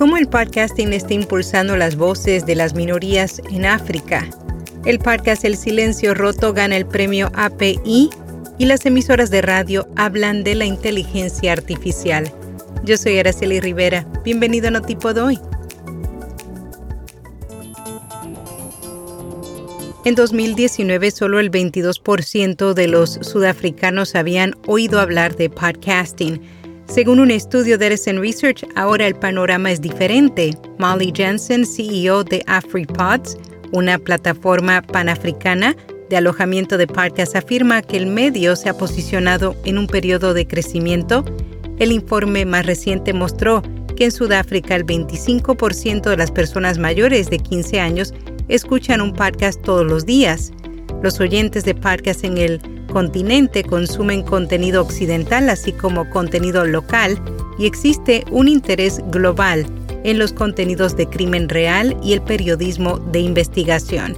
cómo el podcasting está impulsando las voces de las minorías en África. El podcast El Silencio Roto gana el premio API y las emisoras de radio hablan de la inteligencia artificial. Yo soy Araceli Rivera. Bienvenido a Notipo de hoy. En 2019, solo el 22% de los sudafricanos habían oído hablar de podcasting según un estudio de Edison Research, ahora el panorama es diferente. Molly Jensen, CEO de AfriPods, una plataforma panafricana de alojamiento de podcasts, afirma que el medio se ha posicionado en un periodo de crecimiento. El informe más reciente mostró que en Sudáfrica el 25% de las personas mayores de 15 años escuchan un podcast todos los días. Los oyentes de podcasts en el continente consumen contenido occidental así como contenido local y existe un interés global en los contenidos de crimen real y el periodismo de investigación.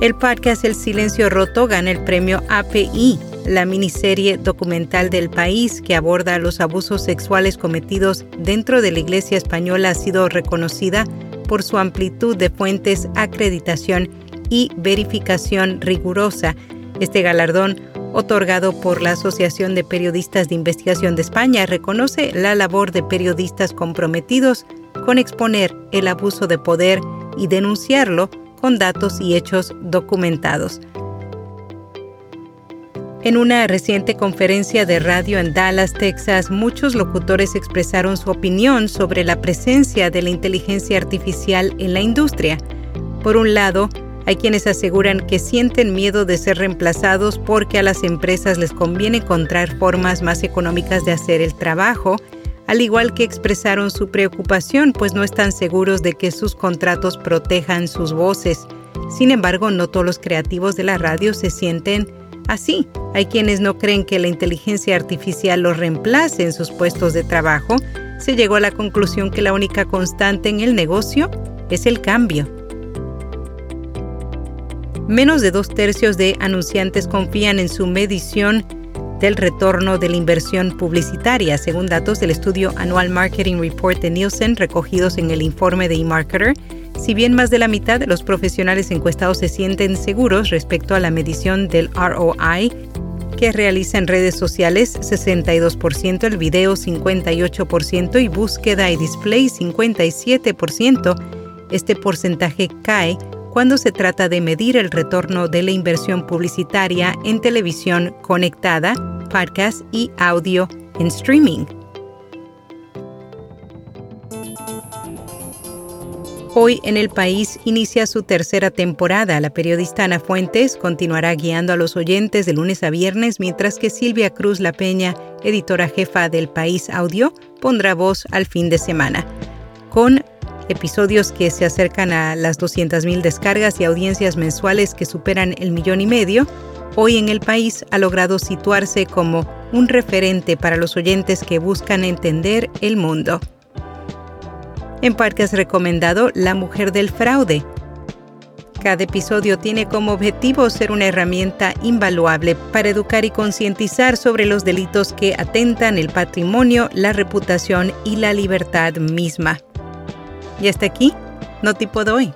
El podcast El Silencio Roto gana el premio API, la miniserie documental del país que aborda los abusos sexuales cometidos dentro de la Iglesia española ha sido reconocida por su amplitud de fuentes, acreditación y verificación rigurosa. Este galardón, otorgado por la Asociación de Periodistas de Investigación de España, reconoce la labor de periodistas comprometidos con exponer el abuso de poder y denunciarlo con datos y hechos documentados. En una reciente conferencia de radio en Dallas, Texas, muchos locutores expresaron su opinión sobre la presencia de la inteligencia artificial en la industria. Por un lado, hay quienes aseguran que sienten miedo de ser reemplazados porque a las empresas les conviene encontrar formas más económicas de hacer el trabajo, al igual que expresaron su preocupación pues no están seguros de que sus contratos protejan sus voces. Sin embargo, no todos los creativos de la radio se sienten así. Hay quienes no creen que la inteligencia artificial los reemplace en sus puestos de trabajo. Se llegó a la conclusión que la única constante en el negocio es el cambio. Menos de dos tercios de anunciantes confían en su medición del retorno de la inversión publicitaria, según datos del estudio Annual Marketing Report de Nielsen recogidos en el informe de eMarketer. Si bien más de la mitad de los profesionales encuestados se sienten seguros respecto a la medición del ROI que realiza en redes sociales 62%, el video 58% y búsqueda y display 57%, este porcentaje cae cuando se trata de medir el retorno de la inversión publicitaria en televisión conectada, podcast y audio en streaming. Hoy en el país inicia su tercera temporada. La periodista Ana Fuentes continuará guiando a los oyentes de lunes a viernes, mientras que Silvia Cruz La Peña, editora jefa del País Audio, pondrá voz al fin de semana. Episodios que se acercan a las 200.000 descargas y audiencias mensuales que superan el millón y medio, hoy en el país ha logrado situarse como un referente para los oyentes que buscan entender el mundo. En Parque has recomendado La Mujer del Fraude. Cada episodio tiene como objetivo ser una herramienta invaluable para educar y concientizar sobre los delitos que atentan el patrimonio, la reputación y la libertad misma. Y hasta aquí, no tipo de hoy.